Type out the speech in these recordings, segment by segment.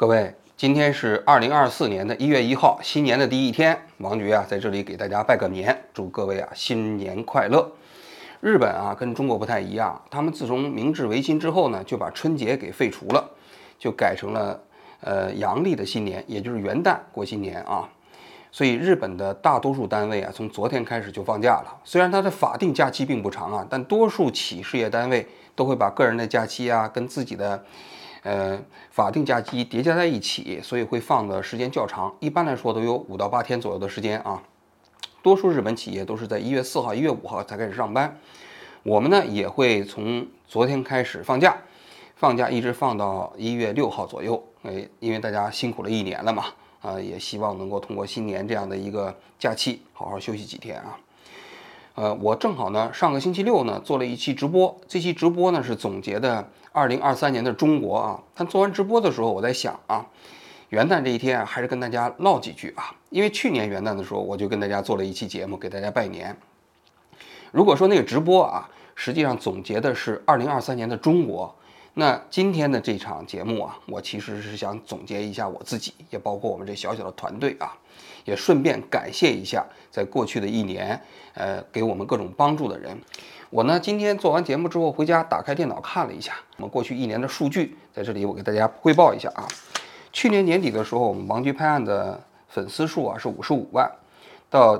各位，今天是二零二四年的一月一号，新年的第一天。王局啊，在这里给大家拜个年，祝各位啊新年快乐。日本啊，跟中国不太一样，他们自从明治维新之后呢，就把春节给废除了，就改成了呃阳历的新年，也就是元旦过新年啊。所以日本的大多数单位啊，从昨天开始就放假了。虽然它的法定假期并不长啊，但多数企事业单位都会把个人的假期啊跟自己的。呃，法定假期叠加在一起，所以会放的时间较长。一般来说都有五到八天左右的时间啊。多数日本企业都是在一月四号、一月五号才开始上班。我们呢也会从昨天开始放假，放假一直放到一月六号左右。哎，因为大家辛苦了一年了嘛，啊，也希望能够通过新年这样的一个假期，好好休息几天啊。呃，我正好呢，上个星期六呢做了一期直播，这期直播呢是总结的二零二三年的中国啊。但做完直播的时候，我在想啊，元旦这一天，还是跟大家唠几句啊。因为去年元旦的时候，我就跟大家做了一期节目，给大家拜年。如果说那个直播啊，实际上总结的是二零二三年的中国。那今天的这场节目啊，我其实是想总结一下我自己，也包括我们这小小的团队啊，也顺便感谢一下在过去的一年，呃，给我们各种帮助的人。我呢，今天做完节目之后回家，打开电脑看了一下我们过去一年的数据，在这里我给大家汇报一下啊。去年年底的时候，我们王局拍案的粉丝数啊是五十五万，到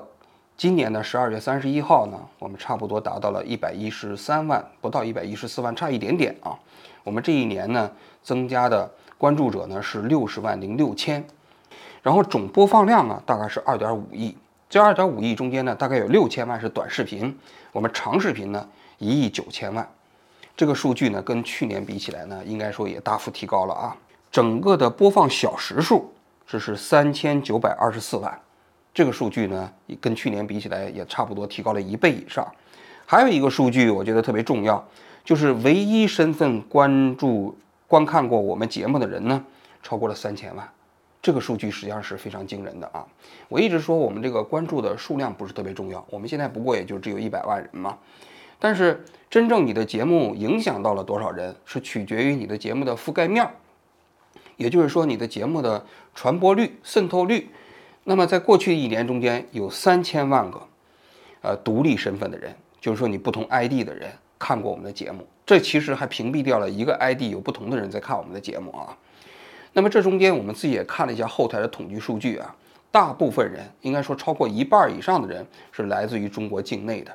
今年的十二月三十一号呢，我们差不多达到了一百一十三万，不到一百一十四万，差一点点啊。我们这一年呢，增加的关注者呢是六十万零六千，然后总播放量呢大概是二点五亿。这二点五亿中间呢，大概有六千万是短视频，我们长视频呢一亿九千万。这个数据呢，跟去年比起来呢，应该说也大幅提高了啊。整个的播放小时数这是三千九百二十四万，这个数据呢，跟去年比起来也差不多提高了一倍以上。还有一个数据，我觉得特别重要。就是唯一身份关注、观看过我们节目的人呢，超过了三千万，这个数据实际上是非常惊人的啊！我一直说我们这个关注的数量不是特别重要，我们现在不过也就只有一百万人嘛。但是真正你的节目影响到了多少人，是取决于你的节目的覆盖面儿，也就是说你的节目的传播率、渗透率。那么在过去一年中间，有三千万个呃独立身份的人，就是说你不同 ID 的人。看过我们的节目，这其实还屏蔽掉了一个 ID 有不同的人在看我们的节目啊。那么这中间我们自己也看了一下后台的统计数据啊，大部分人应该说超过一半以上的人是来自于中国境内的，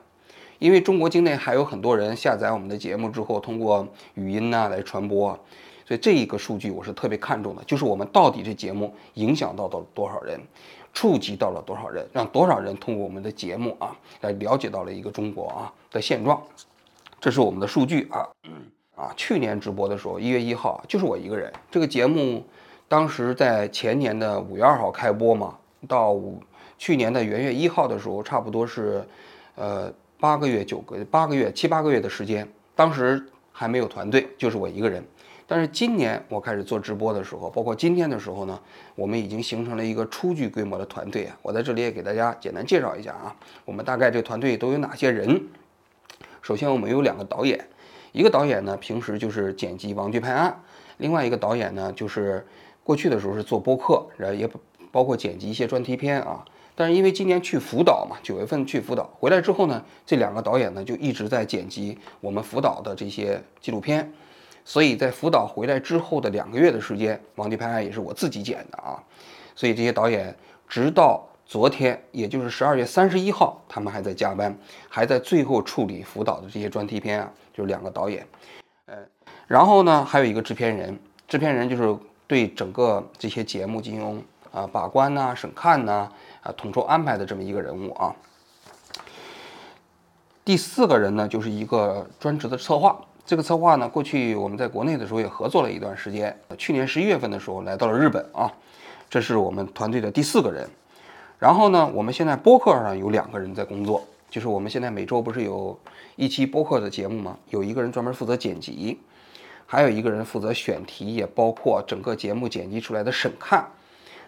因为中国境内还有很多人下载我们的节目之后通过语音呢来传播，所以这一个数据我是特别看重的，就是我们到底这节目影响到了多少人，触及到了多少人，让多少人通过我们的节目啊来了解到了一个中国啊的现状。这是我们的数据啊，啊，去年直播的时候，一月一号就是我一个人。这个节目当时在前年的五月二号开播嘛，到五去年的元月一号的时候，差不多是呃八个月、九个八个月、七八个月的时间。当时还没有团队，就是我一个人。但是今年我开始做直播的时候，包括今天的时候呢，我们已经形成了一个初具规模的团队啊。我在这里也给大家简单介绍一下啊，我们大概这团队都有哪些人。首先，我们有两个导演，一个导演呢平时就是剪辑《王局拍案》，另外一个导演呢就是过去的时候是做播客，然后也包括剪辑一些专题片啊。但是因为今年去福岛嘛，九月份去福岛回来之后呢，这两个导演呢就一直在剪辑我们福岛的这些纪录片，所以在福岛回来之后的两个月的时间，《王局拍案》也是我自己剪的啊。所以这些导演直到。昨天，也就是十二月三十一号，他们还在加班，还在最后处理辅导的这些专题片啊，就两个导演，呃，然后呢，还有一个制片人，制片人就是对整个这些节目进行啊把关呐、审看呐、啊统筹安排的这么一个人物啊。第四个人呢，就是一个专职的策划，这个策划呢，过去我们在国内的时候也合作了一段时间，去年十一月份的时候来到了日本啊，这是我们团队的第四个人。然后呢，我们现在播客上有两个人在工作，就是我们现在每周不是有一期播客的节目吗？有一个人专门负责剪辑，还有一个人负责选题，也包括整个节目剪辑出来的审看。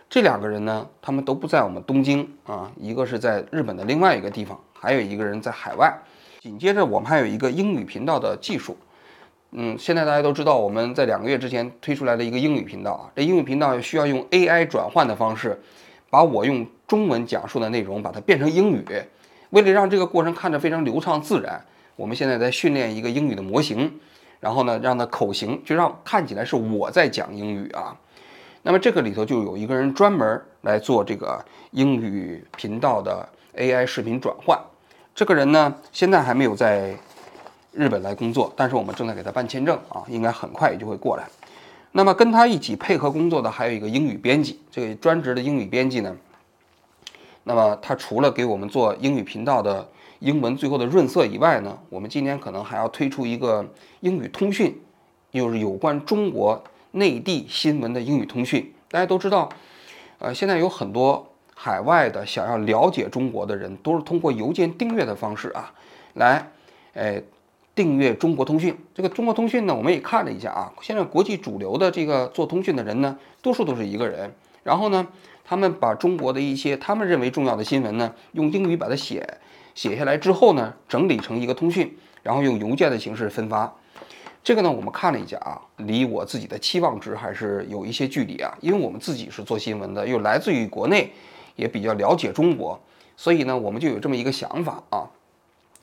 这两个人呢，他们都不在我们东京啊，一个是在日本的另外一个地方，还有一个人在海外。紧接着，我们还有一个英语频道的技术。嗯，现在大家都知道，我们在两个月之前推出来的一个英语频道啊，这英语频道需要用 AI 转换的方式，把我用中文讲述的内容把它变成英语。为了让这个过程看着非常流畅自然，我们现在在训练一个英语的模型，然后呢，让它口型就让看起来是我在讲英语啊。那么这个里头就有一个人专门来做这个英语频道的 AI 视频转换。这个人呢，现在还没有在日本来工作，但是我们正在给他办签证啊，应该很快也就会过来。那么跟他一起配合工作的还有一个英语编辑，这个专职的英语编辑呢，那么他除了给我们做英语频道的英文最后的润色以外呢，我们今年可能还要推出一个英语通讯，就是有关中国。内地新闻的英语通讯，大家都知道，呃，现在有很多海外的想要了解中国的人，都是通过邮件订阅的方式啊，来，哎，订阅中国通讯。这个中国通讯呢，我们也看了一下啊，现在国际主流的这个做通讯的人呢，多数都是一个人。然后呢，他们把中国的一些他们认为重要的新闻呢，用英语把它写写下来之后呢，整理成一个通讯，然后用邮件的形式分发。这个呢，我们看了一下啊，离我自己的期望值还是有一些距离啊。因为我们自己是做新闻的，又来自于国内，也比较了解中国，所以呢，我们就有这么一个想法啊，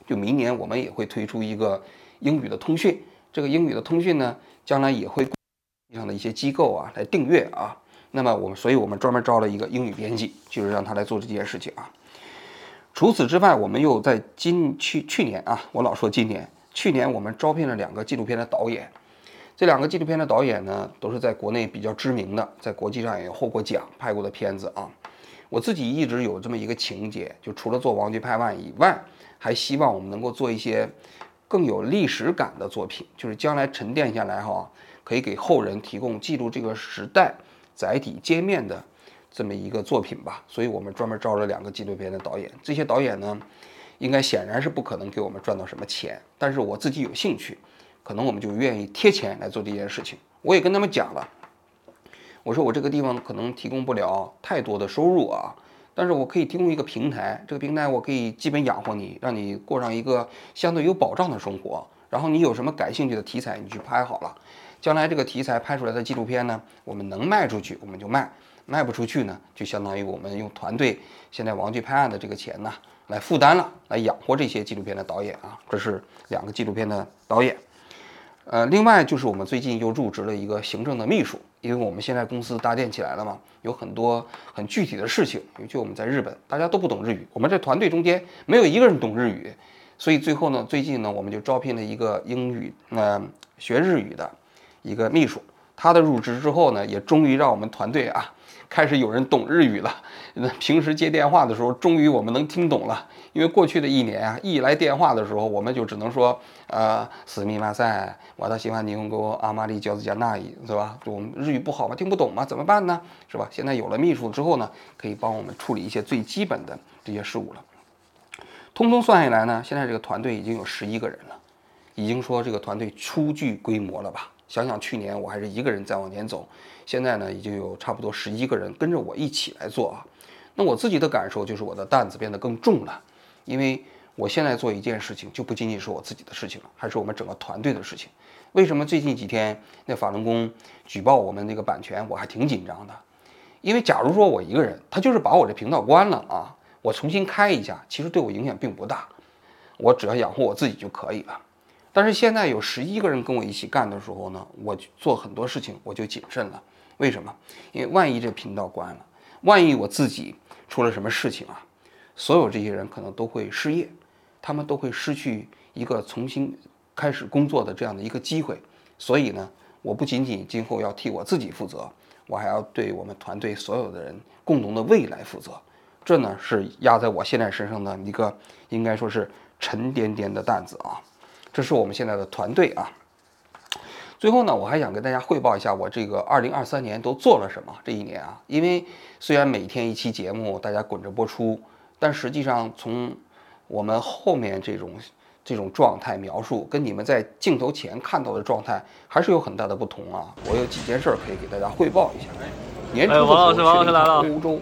就明年我们也会推出一个英语的通讯。这个英语的通讯呢，将来也会上的一些机构啊来订阅啊。那么我们，所以我们专门招了一个英语编辑，就是让他来做这件事情啊。除此之外，我们又在今去去年啊，我老说今年。去年我们招聘了两个纪录片的导演，这两个纪录片的导演呢，都是在国内比较知名的，在国际上也获过奖拍过的片子啊。我自己一直有这么一个情节，就除了做《王局拍案》以外，还希望我们能够做一些更有历史感的作品，就是将来沉淀下来哈，可以给后人提供记录这个时代载体界面的这么一个作品吧。所以我们专门招了两个纪录片的导演，这些导演呢。应该显然是不可能给我们赚到什么钱，但是我自己有兴趣，可能我们就愿意贴钱来做这件事情。我也跟他们讲了，我说我这个地方可能提供不了太多的收入啊，但是我可以提供一个平台，这个平台我可以基本养活你，让你过上一个相对有保障的生活。然后你有什么感兴趣的题材，你去拍好了，将来这个题材拍出来的纪录片呢，我们能卖出去我们就卖，卖不出去呢，就相当于我们用团队现在王剧拍案的这个钱呢。来负担了，来养活这些纪录片的导演啊，这是两个纪录片的导演。呃，另外就是我们最近又入职了一个行政的秘书，因为我们现在公司搭建起来了嘛，有很多很具体的事情，尤其我们在日本，大家都不懂日语，我们这团队中间没有一个人懂日语，所以最后呢，最近呢，我们就招聘了一个英语呃学日语的一个秘书。他的入职之后呢，也终于让我们团队啊。开始有人懂日语了，那 平时接电话的时候，终于我们能听懂了。因为过去的一年啊，一来电话的时候，我们就只能说，呃，斯密马赛，我的喜欢霓虹沟阿玛丽饺子加那伊，是吧？我们日语不好嘛，听不懂嘛，怎么办呢？是吧？现在有了秘书之后呢，可以帮我们处理一些最基本的这些事务了。通通算下来呢，现在这个团队已经有十一个人了，已经说这个团队初具规模了吧？想想去年我还是一个人在往前走。现在呢，已经有差不多十一个人跟着我一起来做啊。那我自己的感受就是我的担子变得更重了，因为我现在做一件事情就不仅仅是我自己的事情了，还是我们整个团队的事情。为什么最近几天那法轮功举报我们那个版权，我还挺紧张的？因为假如说我一个人，他就是把我这频道关了啊，我重新开一下，其实对我影响并不大，我只要养活我自己就可以了。但是现在有十一个人跟我一起干的时候呢，我做很多事情我就谨慎了。为什么？因为万一这频道关了，万一我自己出了什么事情啊，所有这些人可能都会失业，他们都会失去一个重新开始工作的这样的一个机会。所以呢，我不仅仅今后要替我自己负责，我还要对我们团队所有的人共同的未来负责。这呢是压在我现在身上的一个应该说是沉甸甸的担子啊。这是我们现在的团队啊。最后呢，我还想跟大家汇报一下我这个二零二三年都做了什么。这一年啊，因为虽然每天一期节目大家滚着播出，但实际上从我们后面这种这种状态描述，跟你们在镜头前看到的状态还是有很大的不同啊。我有几件事儿可以给大家汇报一下。年初的时候去了欧洲，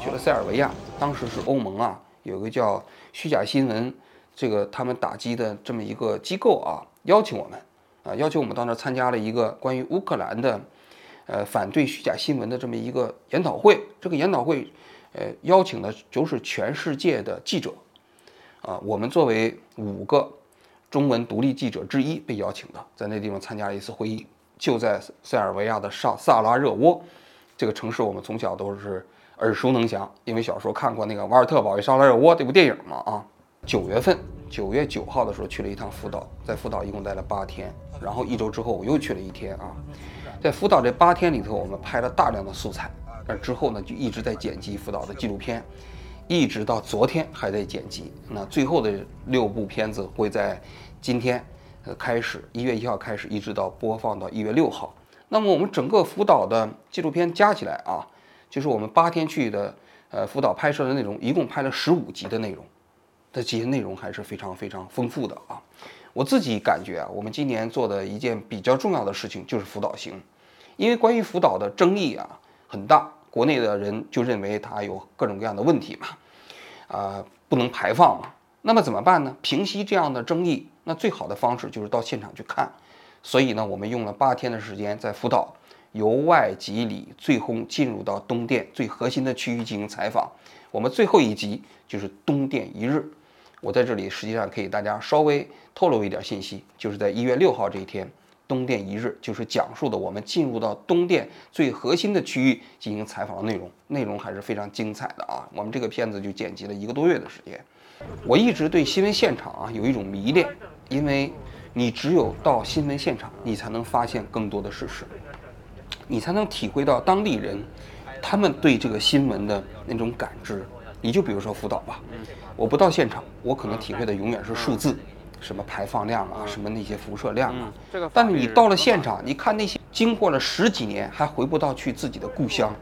去了塞尔维亚，当时是欧盟啊，有个叫虚假新闻，这个他们打击的这么一个机构啊，邀请我们。啊，邀请我们到那儿参加了一个关于乌克兰的，呃，反对虚假新闻的这么一个研讨会。这个研讨会，呃，邀请的就是全世界的记者，啊，我们作为五个中文独立记者之一被邀请的，在那地方参加了一次会议，就在塞尔维亚的萨萨拉热窝这个城市，我们从小都是耳熟能详，因为小时候看过那个《瓦尔特保卫萨拉热窝》这部电影嘛，啊。九月份，九月九号的时候去了一趟福岛，在福岛一共待了八天，然后一周之后我又去了一天啊，在福岛这八天里头，我们拍了大量的素材，而之后呢就一直在剪辑福岛的纪录片，一直到昨天还在剪辑。那最后的六部片子会在今天呃开始，一月一号开始，一直到播放到一月六号。那么我们整个福岛的纪录片加起来啊，就是我们八天去的呃福岛拍摄的内容，一共拍了十五集的内容。的这些内容还是非常非常丰富的啊！我自己感觉啊，我们今年做的一件比较重要的事情就是辅导型，因为关于辅导的争议啊很大，国内的人就认为它有各种各样的问题嘛，啊不能排放嘛，那么怎么办呢？平息这样的争议，那最好的方式就是到现场去看。所以呢，我们用了八天的时间在福岛由外及里，最后进入到东电最核心的区域进行采访。我们最后一集就是东电一日。我在这里实际上可以大家稍微透露一点信息，就是在一月六号这一天，东电一日就是讲述的我们进入到东电最核心的区域进行采访的内容，内容还是非常精彩的啊！我们这个片子就剪辑了一个多月的时间。我一直对新闻现场啊有一种迷恋，因为你只有到新闻现场，你才能发现更多的事实，你才能体会到当地人他们对这个新闻的那种感知。你就比如说福岛吧，我不到现场，我可能体会的永远是数字，什么排放量啊，什么那些辐射量啊。但是你到了现场，你看那些经过了十几年还回不到去自己的故乡，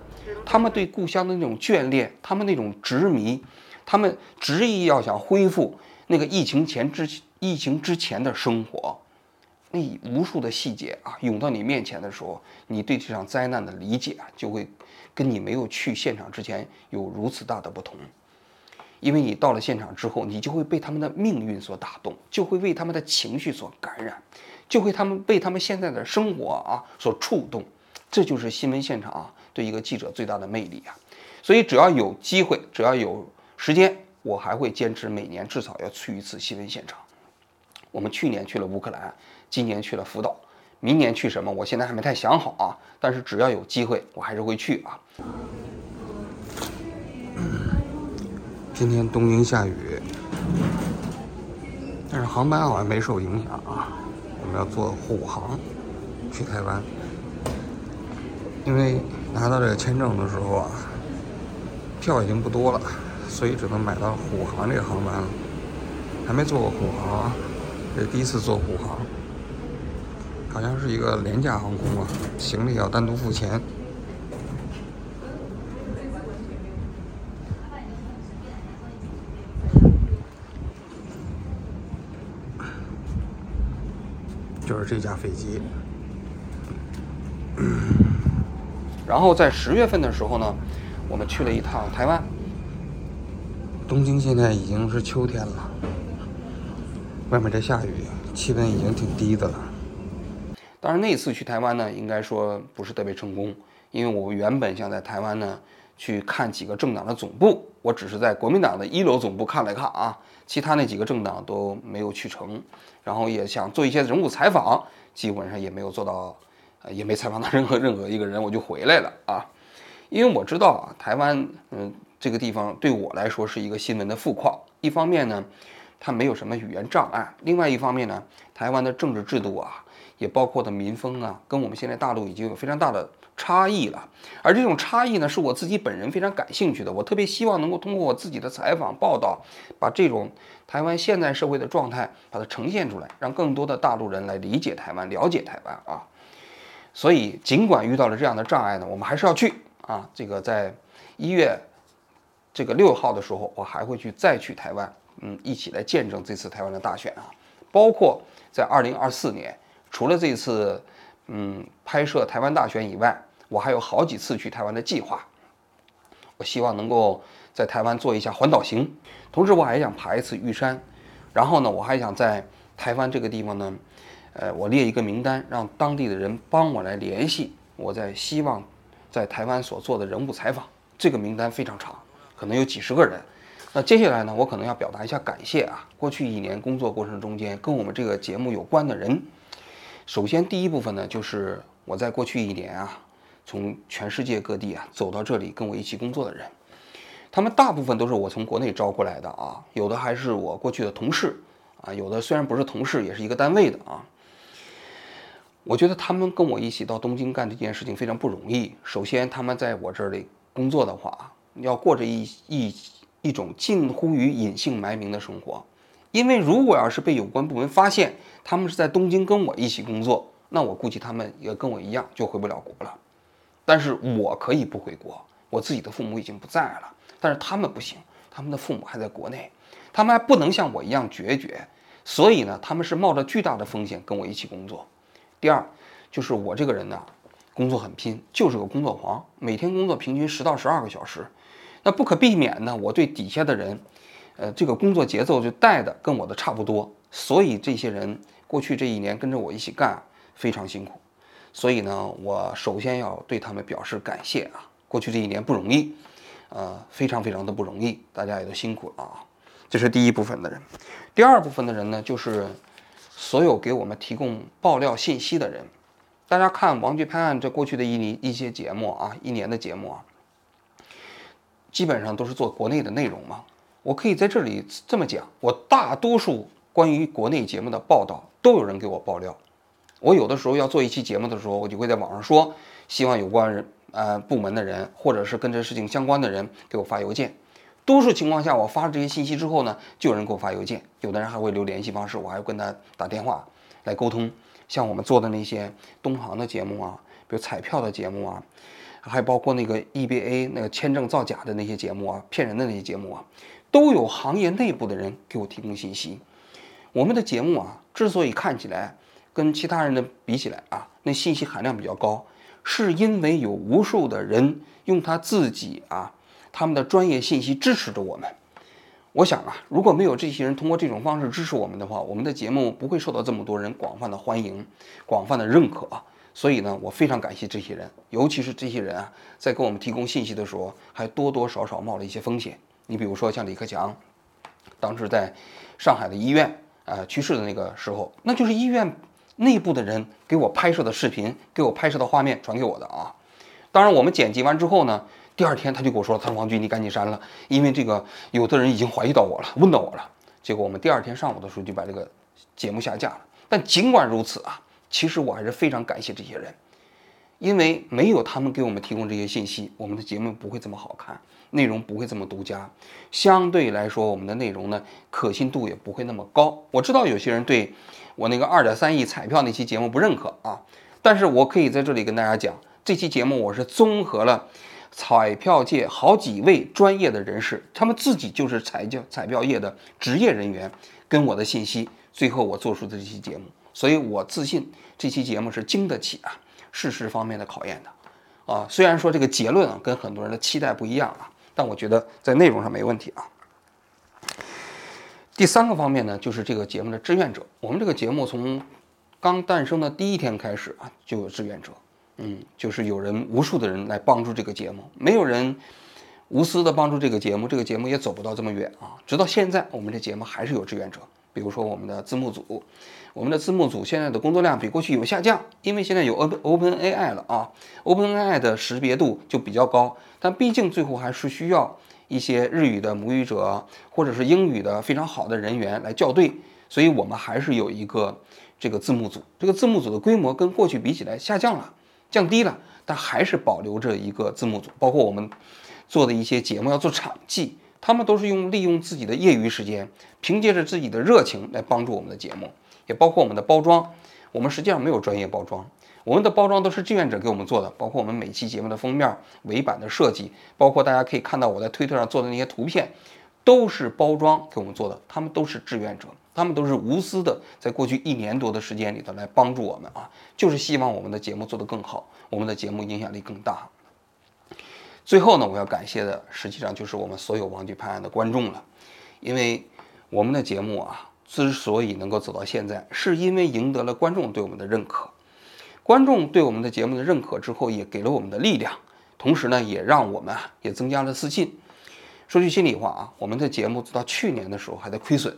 他们对故乡的那种眷恋，他们那种执迷，他们执意要想恢复那个疫情前之疫情之前的生活，那无数的细节啊涌到你面前的时候，你对这场灾难的理解啊就会。跟你没有去现场之前有如此大的不同，因为你到了现场之后，你就会被他们的命运所打动，就会为他们的情绪所感染，就会他们被他们现在的生活啊所触动。这就是新闻现场啊对一个记者最大的魅力啊！所以只要有机会，只要有时间，我还会坚持每年至少要去一次新闻现场。我们去年去了乌克兰，今年去了福岛。明年去什么？我现在还没太想好啊，但是只要有机会，我还是会去啊。今天东京下雨，但是航班好像没受影响啊。我们要坐虎航去台湾，因为拿到这个签证的时候啊，票已经不多了，所以只能买到虎航这个航班了。还没坐过虎航，这第一次坐虎航。好像是一个廉价航空啊，行李要单独付钱。就是这架飞机。然后在十月份的时候呢，我们去了一趟台湾。东京现在已经是秋天了，外面在下雨，气温已经挺低的了。但是，那次去台湾呢，应该说不是特别成功，因为我原本想在台湾呢去看几个政党的总部，我只是在国民党的一楼总部看了看啊，其他那几个政党都没有去成，然后也想做一些人物采访，基本上也没有做到，呃，也没采访到任何 任何一个人，我就回来了啊，因为我知道啊，台湾嗯这个地方对我来说是一个新闻的富矿，一方面呢，它没有什么语言障碍，另外一方面呢，台湾的政治制度啊。也包括的民风啊，跟我们现在大陆已经有非常大的差异了。而这种差异呢，是我自己本人非常感兴趣的。我特别希望能够通过我自己的采访报道，把这种台湾现在社会的状态把它呈现出来，让更多的大陆人来理解台湾、了解台湾啊。所以，尽管遇到了这样的障碍呢，我们还是要去啊。这个在一月这个六号的时候，我还会去再去台湾，嗯，一起来见证这次台湾的大选啊。包括在二零二四年。除了这次，嗯，拍摄台湾大选以外，我还有好几次去台湾的计划。我希望能够在台湾做一下环岛行，同时我还想爬一次玉山。然后呢，我还想在台湾这个地方呢，呃，我列一个名单，让当地的人帮我来联系我在希望在台湾所做的人物采访。这个名单非常长，可能有几十个人。那接下来呢，我可能要表达一下感谢啊。过去一年工作过程中间，跟我们这个节目有关的人，首先第一部分呢，就是我在过去一年啊，从全世界各地啊走到这里跟我一起工作的人，他们大部分都是我从国内招过来的啊，有的还是我过去的同事啊，有的虽然不是同事，也是一个单位的啊。我觉得他们跟我一起到东京干这件事情非常不容易。首先，他们在我这里工作的话，要过着一一。一种近乎于隐姓埋名的生活，因为如果要是被有关部门发现他们是在东京跟我一起工作，那我估计他们也跟我一样就回不了国了。但是我可以不回国，我自己的父母已经不在了，但是他们不行，他们的父母还在国内，他们还不能像我一样决绝，所以呢，他们是冒着巨大的风险跟我一起工作。第二，就是我这个人呢，工作很拼，就是个工作狂，每天工作平均十到十二个小时。那不可避免呢，我对底下的人，呃，这个工作节奏就带的跟我的差不多，所以这些人过去这一年跟着我一起干，非常辛苦，所以呢，我首先要对他们表示感谢啊，过去这一年不容易，呃，非常非常的不容易，大家也都辛苦了啊，这是第一部分的人，第二部分的人呢，就是所有给我们提供爆料信息的人，大家看王局拍案这过去的一年一些节目啊，一年的节目啊。基本上都是做国内的内容嘛，我可以在这里这么讲，我大多数关于国内节目的报道都有人给我爆料。我有的时候要做一期节目的时候，我就会在网上说，希望有关人呃部门的人或者是跟这事情相关的人给我发邮件。多数情况下，我发了这些信息之后呢，就有人给我发邮件，有的人还会留联系方式，我还要跟他打电话来沟通。像我们做的那些东航的节目啊，比如彩票的节目啊。还包括那个 EBA 那个签证造假的那些节目啊，骗人的那些节目啊，都有行业内部的人给我提供信息。我们的节目啊，之所以看起来跟其他人的比起来啊，那信息含量比较高，是因为有无数的人用他自己啊，他们的专业信息支持着我们。我想啊，如果没有这些人通过这种方式支持我们的话，我们的节目不会受到这么多人广泛的欢迎、广泛的认可。所以呢，我非常感谢这些人，尤其是这些人啊，在给我们提供信息的时候，还多多少少冒了一些风险。你比如说像李克强，当时在上海的医院啊去世的那个时候，那就是医院内部的人给我拍摄的视频，给我拍摄的画面传给我的啊。当然，我们剪辑完之后呢，第二天他就跟我说：“他说王军，你赶紧删了，因为这个有的人已经怀疑到我了，问到我了。”结果我们第二天上午的时候就把这个节目下架了。但尽管如此啊。其实我还是非常感谢这些人，因为没有他们给我们提供这些信息，我们的节目不会这么好看，内容不会这么独家，相对来说，我们的内容呢可信度也不会那么高。我知道有些人对我那个二点三亿彩票那期节目不认可啊，但是我可以在这里跟大家讲，这期节目我是综合了彩票界好几位专业的人士，他们自己就是彩票彩票业的职业人员，跟我的信息，最后我做出的这期节目。所以我自信这期节目是经得起啊事实方面的考验的，啊，虽然说这个结论啊跟很多人的期待不一样啊，但我觉得在内容上没问题啊。第三个方面呢，就是这个节目的志愿者。我们这个节目从刚诞生的第一天开始啊，就有志愿者，嗯，就是有人无数的人来帮助这个节目，没有人无私的帮助这个节目，这个节目也走不到这么远啊。直到现在，我们这节目还是有志愿者。比如说我们的字幕组，我们的字幕组现在的工作量比过去有下降，因为现在有 Open Open AI 了啊，Open AI 的识别度就比较高，但毕竟最后还是需要一些日语的母语者或者是英语的非常好的人员来校对，所以我们还是有一个这个字幕组，这个字幕组的规模跟过去比起来下降了，降低了，但还是保留着一个字幕组，包括我们做的一些节目要做场记。他们都是用利用自己的业余时间，凭借着自己的热情来帮助我们的节目，也包括我们的包装。我们实际上没有专业包装，我们的包装都是志愿者给我们做的，包括我们每期节目的封面、尾版的设计，包括大家可以看到我在推特上做的那些图片，都是包装给我们做的。他们都是志愿者，他们都是无私的，在过去一年多的时间里头来帮助我们啊，就是希望我们的节目做得更好，我们的节目影响力更大。最后呢，我要感谢的实际上就是我们所有王局拍案的观众了，因为我们的节目啊，之所以能够走到现在，是因为赢得了观众对我们的认可。观众对我们的节目的认可之后，也给了我们的力量，同时呢，也让我们啊也增加了自信。说句心里话啊，我们的节目直到去年的时候还在亏损，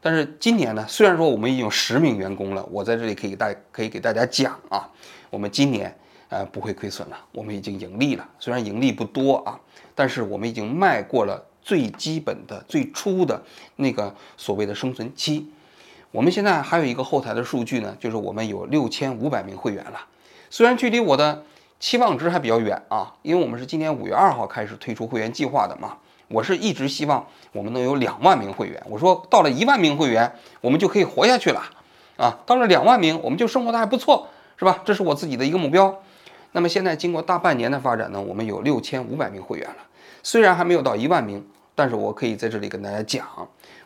但是今年呢，虽然说我们已经有十名员工了，我在这里可以大可以给大家讲啊，我们今年呃不会亏损了，我们已经盈利了。虽然盈利不多啊，但是我们已经迈过了最基本的、最初的那个所谓的生存期。我们现在还有一个后台的数据呢，就是我们有六千五百名会员了。虽然距离我的期望值还比较远啊，因为我们是今年五月二号开始推出会员计划的嘛。我是一直希望我们能有两万名会员。我说到了一万名会员，我们就可以活下去了啊。到了两万名，我们就生活的还不错，是吧？这是我自己的一个目标。那么现在经过大半年的发展呢，我们有六千五百名会员了。虽然还没有到一万名，但是我可以在这里跟大家讲。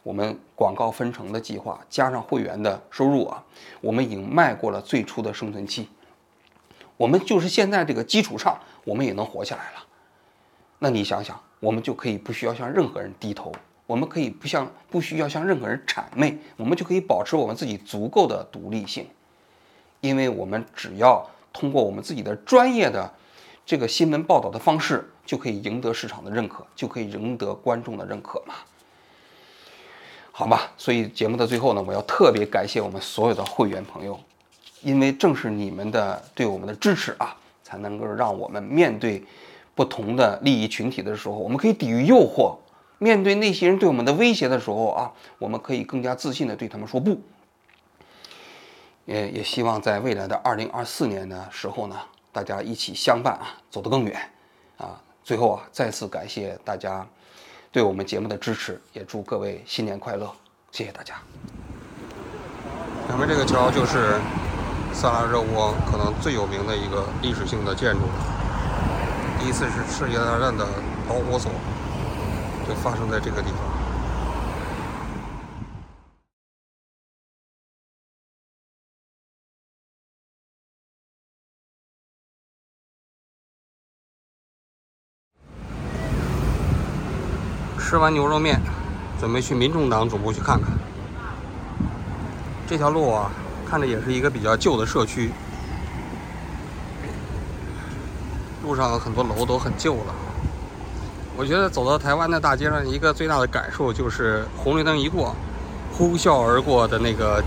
我们广告分成的计划加上会员的收入啊，我们已经迈过了最初的生存期。我们就是现在这个基础上，我们也能活下来了。那你想想，我们就可以不需要向任何人低头，我们可以不向不需要向任何人谄媚，我们就可以保持我们自己足够的独立性。因为我们只要通过我们自己的专业的这个新闻报道的方式，就可以赢得市场的认可，就可以赢得观众的认可嘛。好吧，所以节目的最后呢，我要特别感谢我们所有的会员朋友，因为正是你们的对我们的支持啊，才能够让我们面对不同的利益群体的时候，我们可以抵御诱惑；面对那些人对我们的威胁的时候啊，我们可以更加自信的对他们说不。也也希望在未来的二零二四年的时候呢，大家一起相伴啊，走得更远啊。最后啊，再次感谢大家。对我们节目的支持，也祝各位新年快乐，谢谢大家。前面这个桥就是萨拉热窝可能最有名的一个历史性的建筑了，第一次是世界大战的导火索，就发生在这个地方。吃完牛肉面，准备去民众党总部去看看。这条路啊，看着也是一个比较旧的社区，路上很多楼都很旧了。我觉得走到台湾的大街上，一个最大的感受就是红绿灯一过，呼啸而过的那个，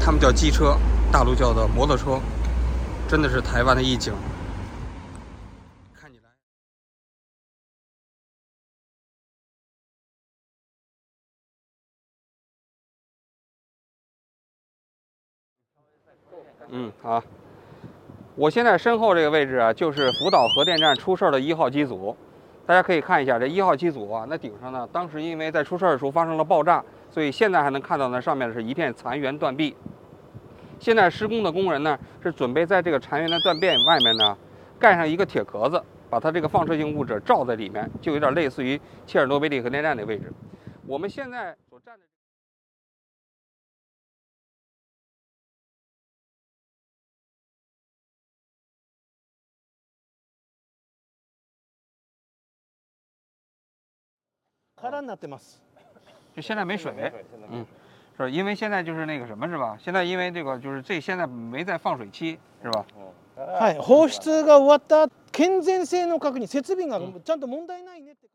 他们叫机车，大陆叫的摩托车，真的是台湾的一景。嗯，好。我现在身后这个位置啊，就是福岛核电站出事儿的一号机组。大家可以看一下这一号机组啊，那顶上呢，当时因为在出事儿的时候发生了爆炸，所以现在还能看到那上面是一片残垣断壁。现在施工的工人呢，是准备在这个残垣的断壁外面呢，盖上一个铁壳子，把它这个放射性物质罩在里面，就有点类似于切尔诺贝利核电站的位置。我们现在所站的。空になってます。就现在没水，嗯，是因为现在就是那个什么是吧？现在因为这个就是这现在没在放水期是吧？はい、放出が終わった健全性の確認、設備がちゃんと問題ないねって。